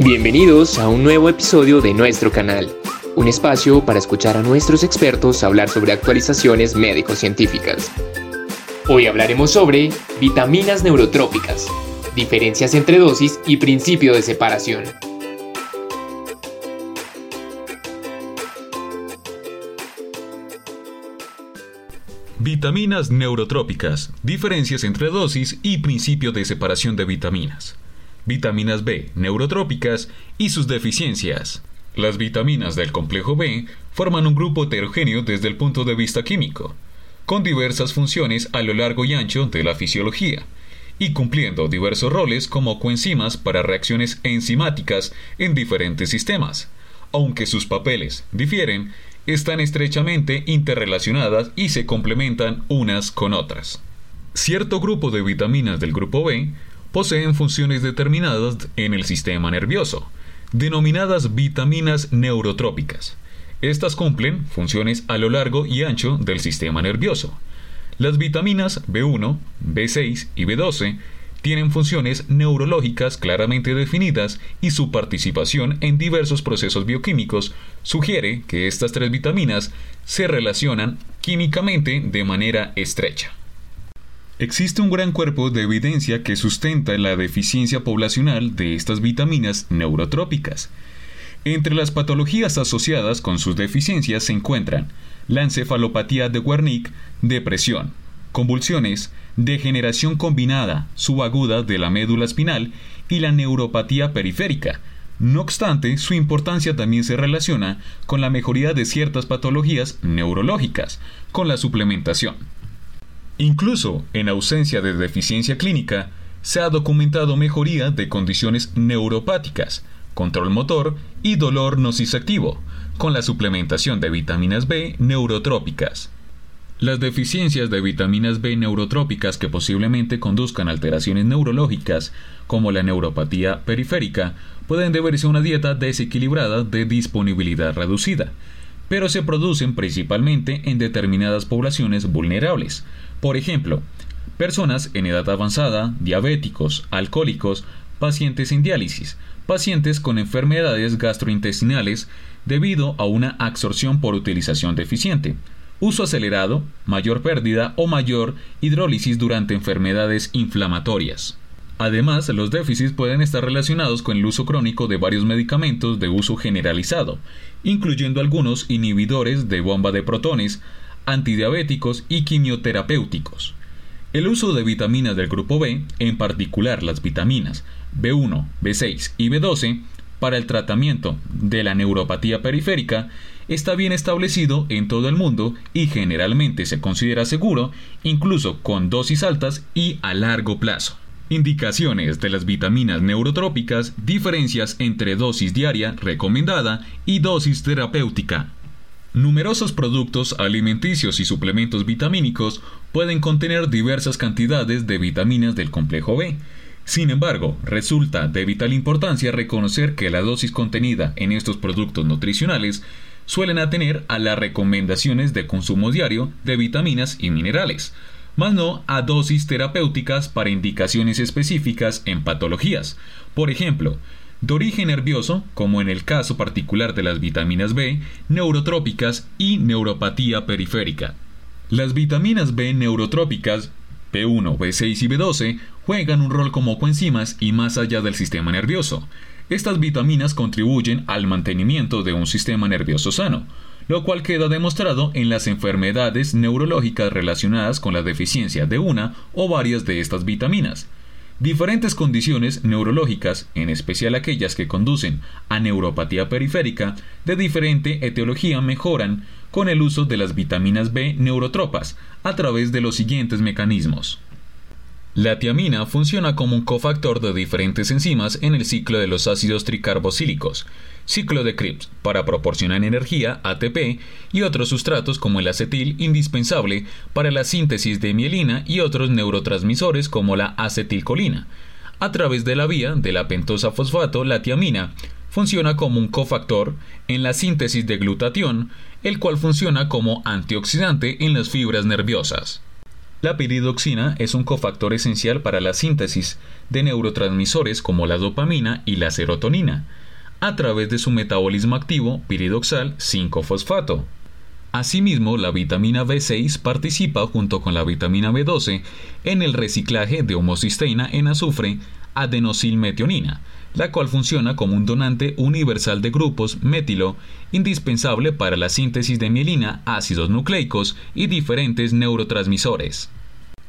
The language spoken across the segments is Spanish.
Bienvenidos a un nuevo episodio de nuestro canal, un espacio para escuchar a nuestros expertos hablar sobre actualizaciones médico-científicas. Hoy hablaremos sobre vitaminas neurotrópicas, diferencias entre dosis y principio de separación. Vitaminas neurotrópicas, diferencias entre dosis y principio de separación de vitaminas. Vitaminas B neurotrópicas y sus deficiencias. Las vitaminas del complejo B forman un grupo heterogéneo desde el punto de vista químico, con diversas funciones a lo largo y ancho de la fisiología, y cumpliendo diversos roles como coenzimas para reacciones enzimáticas en diferentes sistemas. Aunque sus papeles difieren, están estrechamente interrelacionadas y se complementan unas con otras. Cierto grupo de vitaminas del grupo B poseen funciones determinadas en el sistema nervioso, denominadas vitaminas neurotrópicas. Estas cumplen funciones a lo largo y ancho del sistema nervioso. Las vitaminas B1, B6 y B12 tienen funciones neurológicas claramente definidas y su participación en diversos procesos bioquímicos sugiere que estas tres vitaminas se relacionan químicamente de manera estrecha. Existe un gran cuerpo de evidencia que sustenta la deficiencia poblacional de estas vitaminas neurotrópicas. Entre las patologías asociadas con sus deficiencias se encuentran la encefalopatía de Wernicke, depresión, convulsiones, degeneración combinada subaguda de la médula espinal y la neuropatía periférica. No obstante, su importancia también se relaciona con la mejoría de ciertas patologías neurológicas, con la suplementación. Incluso en ausencia de deficiencia clínica, se ha documentado mejoría de condiciones neuropáticas, control motor y dolor nociceptivo, con la suplementación de vitaminas B neurotrópicas. Las deficiencias de vitaminas B neurotrópicas que posiblemente conduzcan a alteraciones neurológicas, como la neuropatía periférica, pueden deberse a una dieta desequilibrada de disponibilidad reducida, pero se producen principalmente en determinadas poblaciones vulnerables. Por ejemplo, personas en edad avanzada, diabéticos, alcohólicos, pacientes en diálisis, pacientes con enfermedades gastrointestinales debido a una absorción por utilización deficiente, uso acelerado, mayor pérdida o mayor hidrólisis durante enfermedades inflamatorias. Además, los déficits pueden estar relacionados con el uso crónico de varios medicamentos de uso generalizado, incluyendo algunos inhibidores de bomba de protones, antidiabéticos y quimioterapéuticos. El uso de vitaminas del grupo B, en particular las vitaminas B1, B6 y B12, para el tratamiento de la neuropatía periférica, está bien establecido en todo el mundo y generalmente se considera seguro, incluso con dosis altas y a largo plazo. Indicaciones de las vitaminas neurotrópicas, diferencias entre dosis diaria recomendada y dosis terapéutica. Numerosos productos alimenticios y suplementos vitamínicos pueden contener diversas cantidades de vitaminas del complejo B, sin embargo, resulta de vital importancia reconocer que la dosis contenida en estos productos nutricionales suelen atener a las recomendaciones de consumo diario de vitaminas y minerales, más no a dosis terapéuticas para indicaciones específicas en patologías. Por ejemplo, de origen nervioso, como en el caso particular de las vitaminas B, neurotrópicas y neuropatía periférica. Las vitaminas B neurotrópicas B1, B6 y B12 juegan un rol como coenzimas y más allá del sistema nervioso. Estas vitaminas contribuyen al mantenimiento de un sistema nervioso sano, lo cual queda demostrado en las enfermedades neurológicas relacionadas con la deficiencia de una o varias de estas vitaminas. Diferentes condiciones neurológicas, en especial aquellas que conducen a neuropatía periférica, de diferente etiología mejoran con el uso de las vitaminas B neurotropas a través de los siguientes mecanismos. La tiamina funciona como un cofactor de diferentes enzimas en el ciclo de los ácidos tricarbosílicos, ciclo de Krebs, para proporcionar energía, ATP, y otros sustratos como el acetil indispensable para la síntesis de mielina y otros neurotransmisores como la acetilcolina. A través de la vía de la pentosa fosfato, la tiamina funciona como un cofactor en la síntesis de glutatión, el cual funciona como antioxidante en las fibras nerviosas. La piridoxina es un cofactor esencial para la síntesis de neurotransmisores como la dopamina y la serotonina, a través de su metabolismo activo piridoxal 5-fosfato. Asimismo, la vitamina B6 participa junto con la vitamina B12 en el reciclaje de homocisteína en azufre adenosilmetionina, la cual funciona como un donante universal de grupos metilo indispensable para la síntesis de mielina, ácidos nucleicos y diferentes neurotransmisores.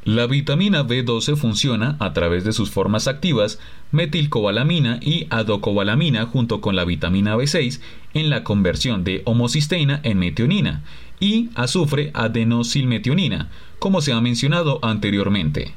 La vitamina B12 funciona a través de sus formas activas metilcobalamina y adocobalamina junto con la vitamina B6 en la conversión de homocisteína en metionina y azufre adenosilmetionina, como se ha mencionado anteriormente.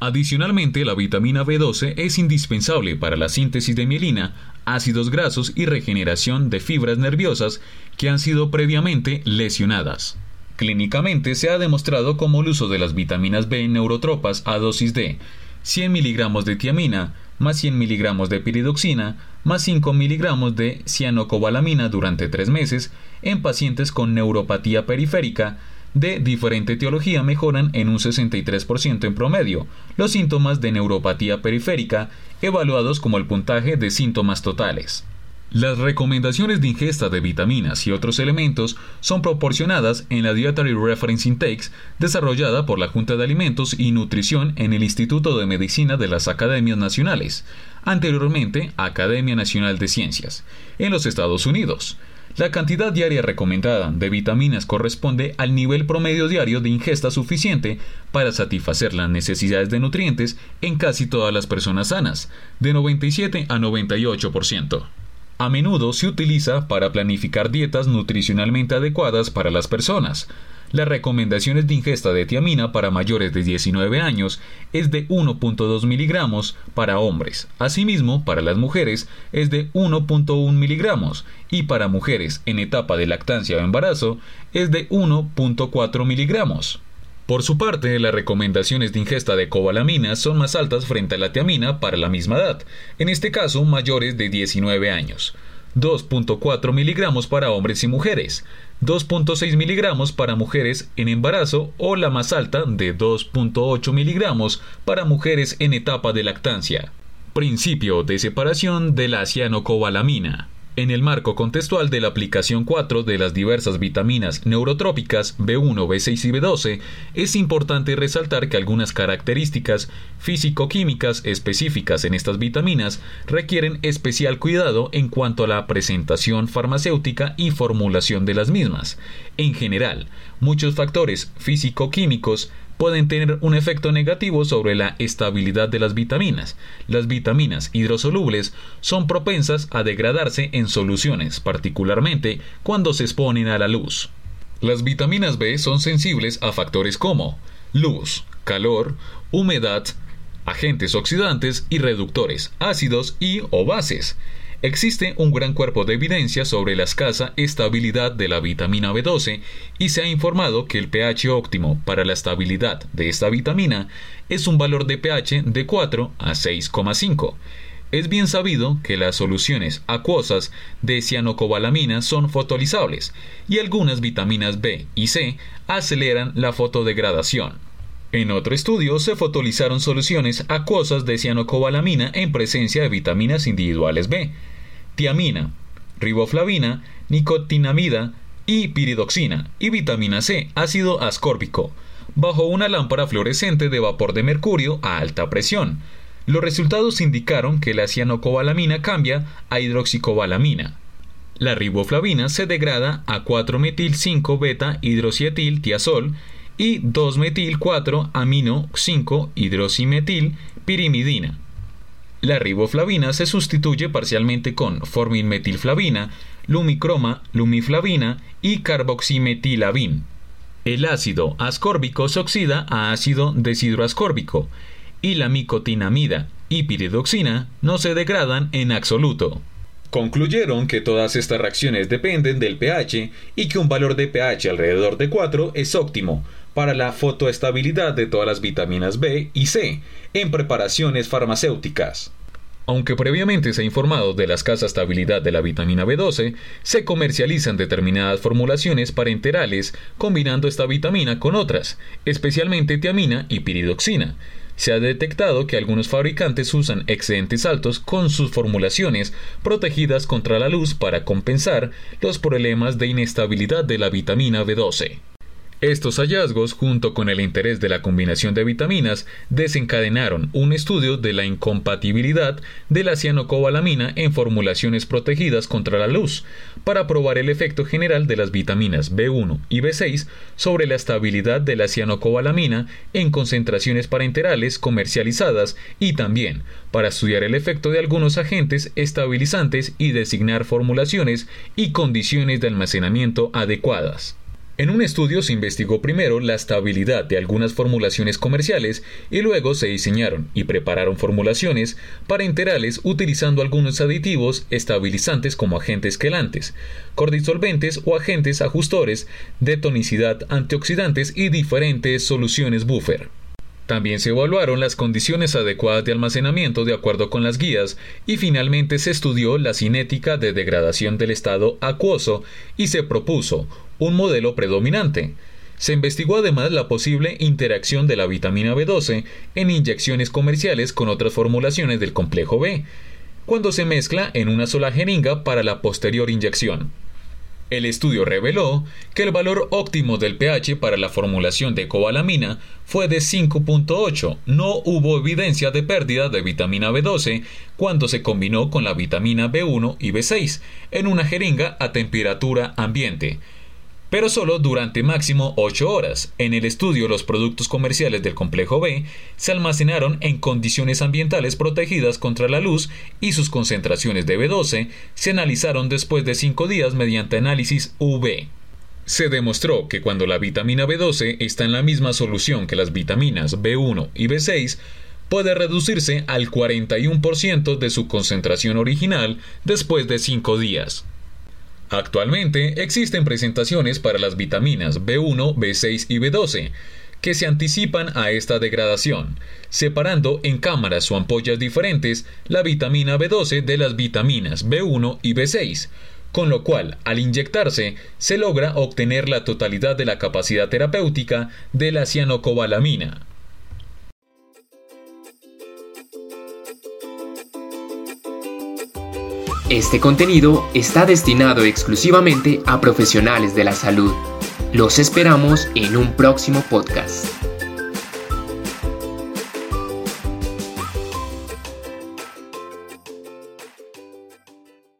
Adicionalmente, la vitamina B12 es indispensable para la síntesis de mielina, ácidos grasos y regeneración de fibras nerviosas que han sido previamente lesionadas. Clínicamente se ha demostrado como el uso de las vitaminas B neurotropas a dosis de 100 miligramos de tiamina más 100 miligramos de piridoxina más 5 miligramos de cianocobalamina durante tres meses en pacientes con neuropatía periférica de diferente etiología mejoran en un 63% en promedio los síntomas de neuropatía periférica evaluados como el puntaje de síntomas totales. Las recomendaciones de ingesta de vitaminas y otros elementos son proporcionadas en la Dietary Reference Intakes desarrollada por la Junta de Alimentos y Nutrición en el Instituto de Medicina de las Academias Nacionales, anteriormente Academia Nacional de Ciencias, en los Estados Unidos. La cantidad diaria recomendada de vitaminas corresponde al nivel promedio diario de ingesta suficiente para satisfacer las necesidades de nutrientes en casi todas las personas sanas, de 97 a 98%. A menudo se utiliza para planificar dietas nutricionalmente adecuadas para las personas. Las recomendaciones de ingesta de tiamina para mayores de 19 años es de 1.2 miligramos para hombres. Asimismo, para las mujeres es de 1.1 miligramos y para mujeres en etapa de lactancia o embarazo es de 1.4 miligramos. Por su parte, las recomendaciones de ingesta de cobalamina son más altas frente a la tiamina para la misma edad, en este caso mayores de 19 años. 2.4 miligramos para hombres y mujeres, 2.6 miligramos para mujeres en embarazo o la más alta de 2.8 miligramos para mujeres en etapa de lactancia. Principio de separación de la cianocobalamina. En el marco contextual de la aplicación 4 de las diversas vitaminas neurotrópicas B1, B6 y B12, es importante resaltar que algunas características físico-químicas específicas en estas vitaminas requieren especial cuidado en cuanto a la presentación farmacéutica y formulación de las mismas. En general, muchos factores físico-químicos pueden tener un efecto negativo sobre la estabilidad de las vitaminas. Las vitaminas hidrosolubles son propensas a degradarse en soluciones, particularmente cuando se exponen a la luz. Las vitaminas B son sensibles a factores como luz, calor, humedad, agentes oxidantes y reductores, ácidos y o bases. Existe un gran cuerpo de evidencia sobre la escasa estabilidad de la vitamina B12 y se ha informado que el pH óptimo para la estabilidad de esta vitamina es un valor de pH de 4 a 6,5. Es bien sabido que las soluciones acuosas de cianocobalamina son fotolizables y algunas vitaminas B y C aceleran la fotodegradación. En otro estudio se fotolizaron soluciones acuosas de cianocobalamina en presencia de vitaminas individuales B, tiamina, riboflavina, nicotinamida y piridoxina y vitamina C, ácido ascórbico, bajo una lámpara fluorescente de vapor de mercurio a alta presión. Los resultados indicaron que la cianocobalamina cambia a hidroxicobalamina. La riboflavina se degrada a 4-metil-5 beta hidrocietil tiazol y 2-metil-4 La riboflavina se sustituye parcialmente con forminmetilflavina, lumicroma, lumiflavina y carboximetilavin. El ácido ascórbico se oxida a ácido deshidroascórbico y la micotinamida y piridoxina no se degradan en absoluto. Concluyeron que todas estas reacciones dependen del pH y que un valor de pH alrededor de 4 es óptimo para la fotoestabilidad de todas las vitaminas B y C en preparaciones farmacéuticas. Aunque previamente se ha informado de la escasa estabilidad de la vitamina B12, se comercializan determinadas formulaciones parenterales combinando esta vitamina con otras, especialmente tiamina y piridoxina. Se ha detectado que algunos fabricantes usan excedentes altos con sus formulaciones protegidas contra la luz para compensar los problemas de inestabilidad de la vitamina B12. Estos hallazgos, junto con el interés de la combinación de vitaminas, desencadenaron un estudio de la incompatibilidad de la cianocobalamina en formulaciones protegidas contra la luz, para probar el efecto general de las vitaminas B1 y B6 sobre la estabilidad de la cianocobalamina en concentraciones parenterales comercializadas y también para estudiar el efecto de algunos agentes estabilizantes y designar formulaciones y condiciones de almacenamiento adecuadas. En un estudio se investigó primero la estabilidad de algunas formulaciones comerciales y luego se diseñaron y prepararon formulaciones parenterales utilizando algunos aditivos estabilizantes como agentes quelantes, cordisolventes o agentes ajustores de tonicidad antioxidantes y diferentes soluciones buffer. También se evaluaron las condiciones adecuadas de almacenamiento de acuerdo con las guías y finalmente se estudió la cinética de degradación del estado acuoso y se propuso un modelo predominante. Se investigó además la posible interacción de la vitamina B12 en inyecciones comerciales con otras formulaciones del complejo B, cuando se mezcla en una sola jeringa para la posterior inyección. El estudio reveló que el valor óptimo del pH para la formulación de cobalamina fue de 5.8. No hubo evidencia de pérdida de vitamina B12 cuando se combinó con la vitamina B1 y B6 en una jeringa a temperatura ambiente pero solo durante máximo 8 horas. En el estudio, los productos comerciales del complejo B se almacenaron en condiciones ambientales protegidas contra la luz y sus concentraciones de B12 se analizaron después de 5 días mediante análisis UV. Se demostró que cuando la vitamina B12 está en la misma solución que las vitaminas B1 y B6, puede reducirse al 41% de su concentración original después de 5 días. Actualmente existen presentaciones para las vitaminas B1, B6 y B12 que se anticipan a esta degradación, separando en cámaras o ampollas diferentes la vitamina B12 de las vitaminas B1 y B6, con lo cual al inyectarse se logra obtener la totalidad de la capacidad terapéutica de la cianocobalamina. Este contenido está destinado exclusivamente a profesionales de la salud. Los esperamos en un próximo podcast.